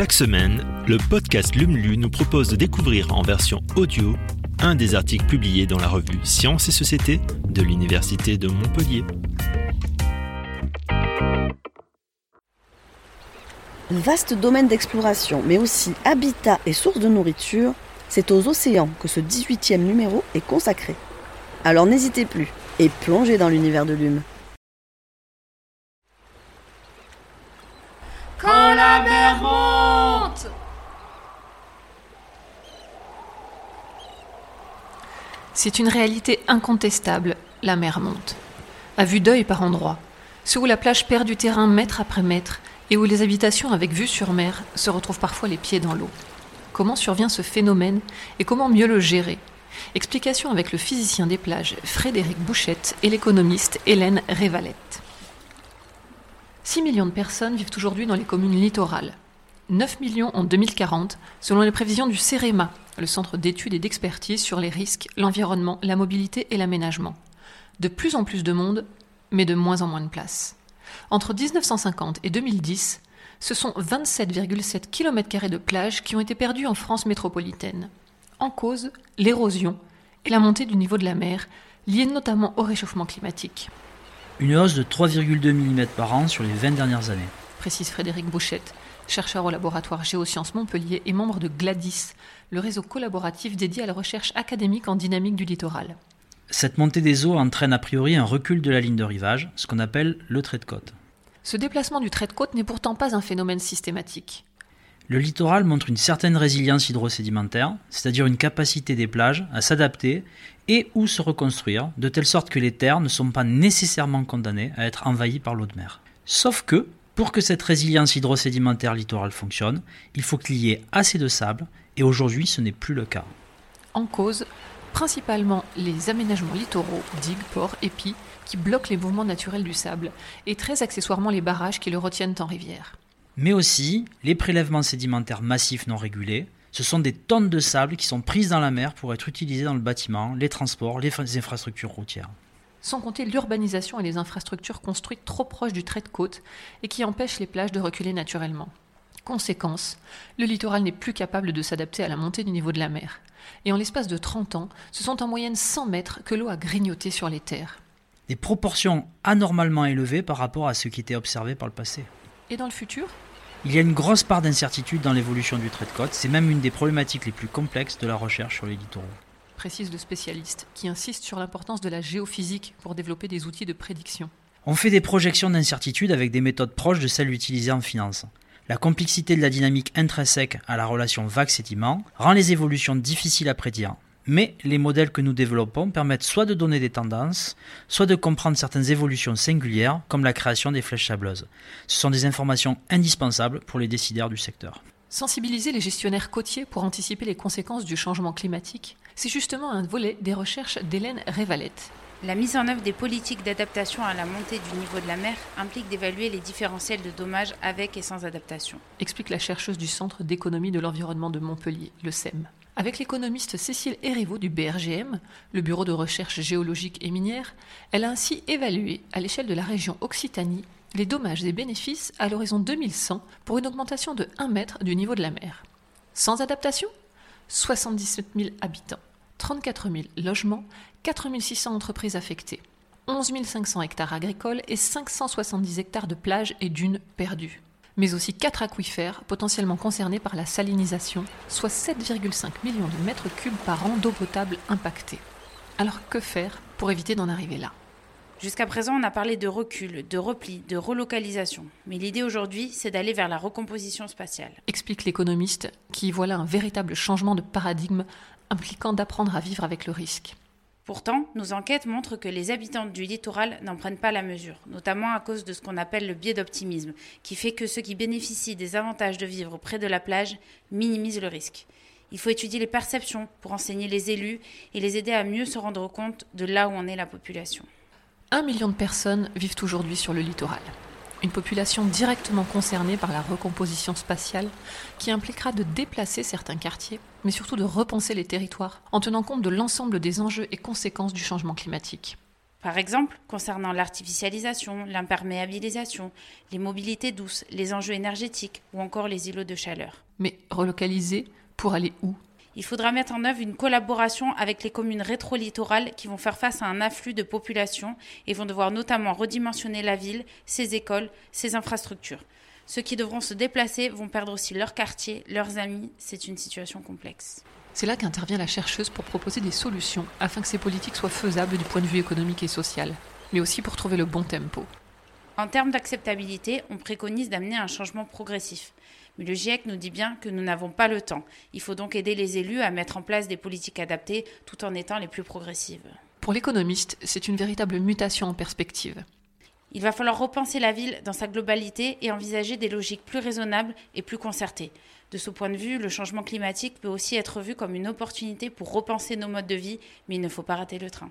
Chaque semaine, le podcast LUMLU nous propose de découvrir en version audio un des articles publiés dans la revue Sciences et Société de l'Université de Montpellier. Vaste domaine d'exploration, mais aussi habitat et source de nourriture, c'est aux océans que ce 18e numéro est consacré. Alors n'hésitez plus et plongez dans l'univers de l'hume. Quand la mer C'est une réalité incontestable, la mer monte. À vue d'œil par endroits, ceux où la plage perd du terrain mètre après mètre et où les habitations avec vue sur mer se retrouvent parfois les pieds dans l'eau. Comment survient ce phénomène et comment mieux le gérer? Explication avec le physicien des plages Frédéric Bouchette et l'économiste Hélène Révalette. 6 millions de personnes vivent aujourd'hui dans les communes littorales. 9 millions en 2040, selon les prévisions du CEREMA, le Centre d'études et d'expertise sur les risques, l'environnement, la mobilité et l'aménagement. De plus en plus de monde, mais de moins en moins de place. Entre 1950 et 2010, ce sont 27,7 km de plage qui ont été perdus en France métropolitaine. En cause, l'érosion et la montée du niveau de la mer, liée notamment au réchauffement climatique. Une hausse de 3,2 mm par an sur les 20 dernières années. Précise Frédéric Bouchette, chercheur au laboratoire Géosciences Montpellier et membre de GLADIS, le réseau collaboratif dédié à la recherche académique en dynamique du littoral. Cette montée des eaux entraîne a priori un recul de la ligne de rivage, ce qu'on appelle le trait de côte. Ce déplacement du trait de côte n'est pourtant pas un phénomène systématique. Le littoral montre une certaine résilience hydrosédimentaire, c'est-à-dire une capacité des plages à s'adapter et ou se reconstruire, de telle sorte que les terres ne sont pas nécessairement condamnées à être envahies par l'eau de mer. Sauf que, pour que cette résilience hydrosédimentaire littorale fonctionne, il faut qu'il y ait assez de sable, et aujourd'hui ce n'est plus le cas. En cause, principalement les aménagements littoraux, digues, ports, épis, qui bloquent les mouvements naturels du sable, et très accessoirement les barrages qui le retiennent en rivière mais aussi les prélèvements sédimentaires massifs non régulés. Ce sont des tonnes de sable qui sont prises dans la mer pour être utilisées dans le bâtiment, les transports, les infrastructures routières. Sans compter l'urbanisation et les infrastructures construites trop proches du trait de côte et qui empêchent les plages de reculer naturellement. Conséquence, le littoral n'est plus capable de s'adapter à la montée du niveau de la mer. Et en l'espace de 30 ans, ce sont en moyenne 100 mètres que l'eau a grignoté sur les terres. Des proportions anormalement élevées par rapport à ce qui était observé par le passé. Et dans le futur? Il y a une grosse part d'incertitude dans l'évolution du trait de côte. C'est même une des problématiques les plus complexes de la recherche sur les littoraux. Précise le spécialiste, qui insiste sur l'importance de la géophysique pour développer des outils de prédiction. On fait des projections d'incertitude avec des méthodes proches de celles utilisées en finance. La complexité de la dynamique intrinsèque à la relation vague-sédiment rend les évolutions difficiles à prédire. Mais les modèles que nous développons permettent soit de donner des tendances, soit de comprendre certaines évolutions singulières, comme la création des flèches sableuses. Ce sont des informations indispensables pour les décideurs du secteur. Sensibiliser les gestionnaires côtiers pour anticiper les conséquences du changement climatique, c'est justement un volet des recherches d'Hélène Révalette. La mise en œuvre des politiques d'adaptation à la montée du niveau de la mer implique d'évaluer les différentiels de dommages avec et sans adaptation. Explique la chercheuse du Centre d'économie de l'environnement de Montpellier, le CEM. Avec l'économiste Cécile Erivo du BRGM, le Bureau de recherche géologique et minière, elle a ainsi évalué, à l'échelle de la région Occitanie, les dommages et bénéfices à l'horizon 2100 pour une augmentation de 1 mètre du niveau de la mer. Sans adaptation? 77 000 habitants, 34 000 logements, 4 600 entreprises affectées, 11 500 hectares agricoles et 570 hectares de plages et dunes perdues mais aussi 4 aquifères potentiellement concernés par la salinisation, soit 7,5 millions de mètres cubes par an d'eau potable impactée. Alors que faire pour éviter d'en arriver là? Jusqu'à présent, on a parlé de recul, de repli, de relocalisation. Mais l'idée aujourd'hui, c'est d'aller vers la recomposition spatiale. Explique l'économiste, qui voit là un véritable changement de paradigme impliquant d'apprendre à vivre avec le risque. Pourtant, nos enquêtes montrent que les habitants du littoral n'en prennent pas la mesure, notamment à cause de ce qu'on appelle le biais d'optimisme, qui fait que ceux qui bénéficient des avantages de vivre près de la plage minimisent le risque. Il faut étudier les perceptions pour enseigner les élus et les aider à mieux se rendre compte de là où en est la population. Un million de personnes vivent aujourd'hui sur le littoral une population directement concernée par la recomposition spatiale qui impliquera de déplacer certains quartiers, mais surtout de repenser les territoires en tenant compte de l'ensemble des enjeux et conséquences du changement climatique. Par exemple, concernant l'artificialisation, l'imperméabilisation, les mobilités douces, les enjeux énergétiques ou encore les îlots de chaleur. Mais relocaliser pour aller où? Il faudra mettre en œuvre une collaboration avec les communes rétro-littorales qui vont faire face à un afflux de population et vont devoir notamment redimensionner la ville, ses écoles, ses infrastructures. Ceux qui devront se déplacer vont perdre aussi leur quartier, leurs amis. C'est une situation complexe. C'est là qu'intervient la chercheuse pour proposer des solutions afin que ces politiques soient faisables du point de vue économique et social, mais aussi pour trouver le bon tempo. En termes d'acceptabilité, on préconise d'amener un changement progressif. Mais le GIEC nous dit bien que nous n'avons pas le temps. Il faut donc aider les élus à mettre en place des politiques adaptées tout en étant les plus progressives. Pour l'économiste, c'est une véritable mutation en perspective. Il va falloir repenser la ville dans sa globalité et envisager des logiques plus raisonnables et plus concertées. De ce point de vue, le changement climatique peut aussi être vu comme une opportunité pour repenser nos modes de vie, mais il ne faut pas rater le train.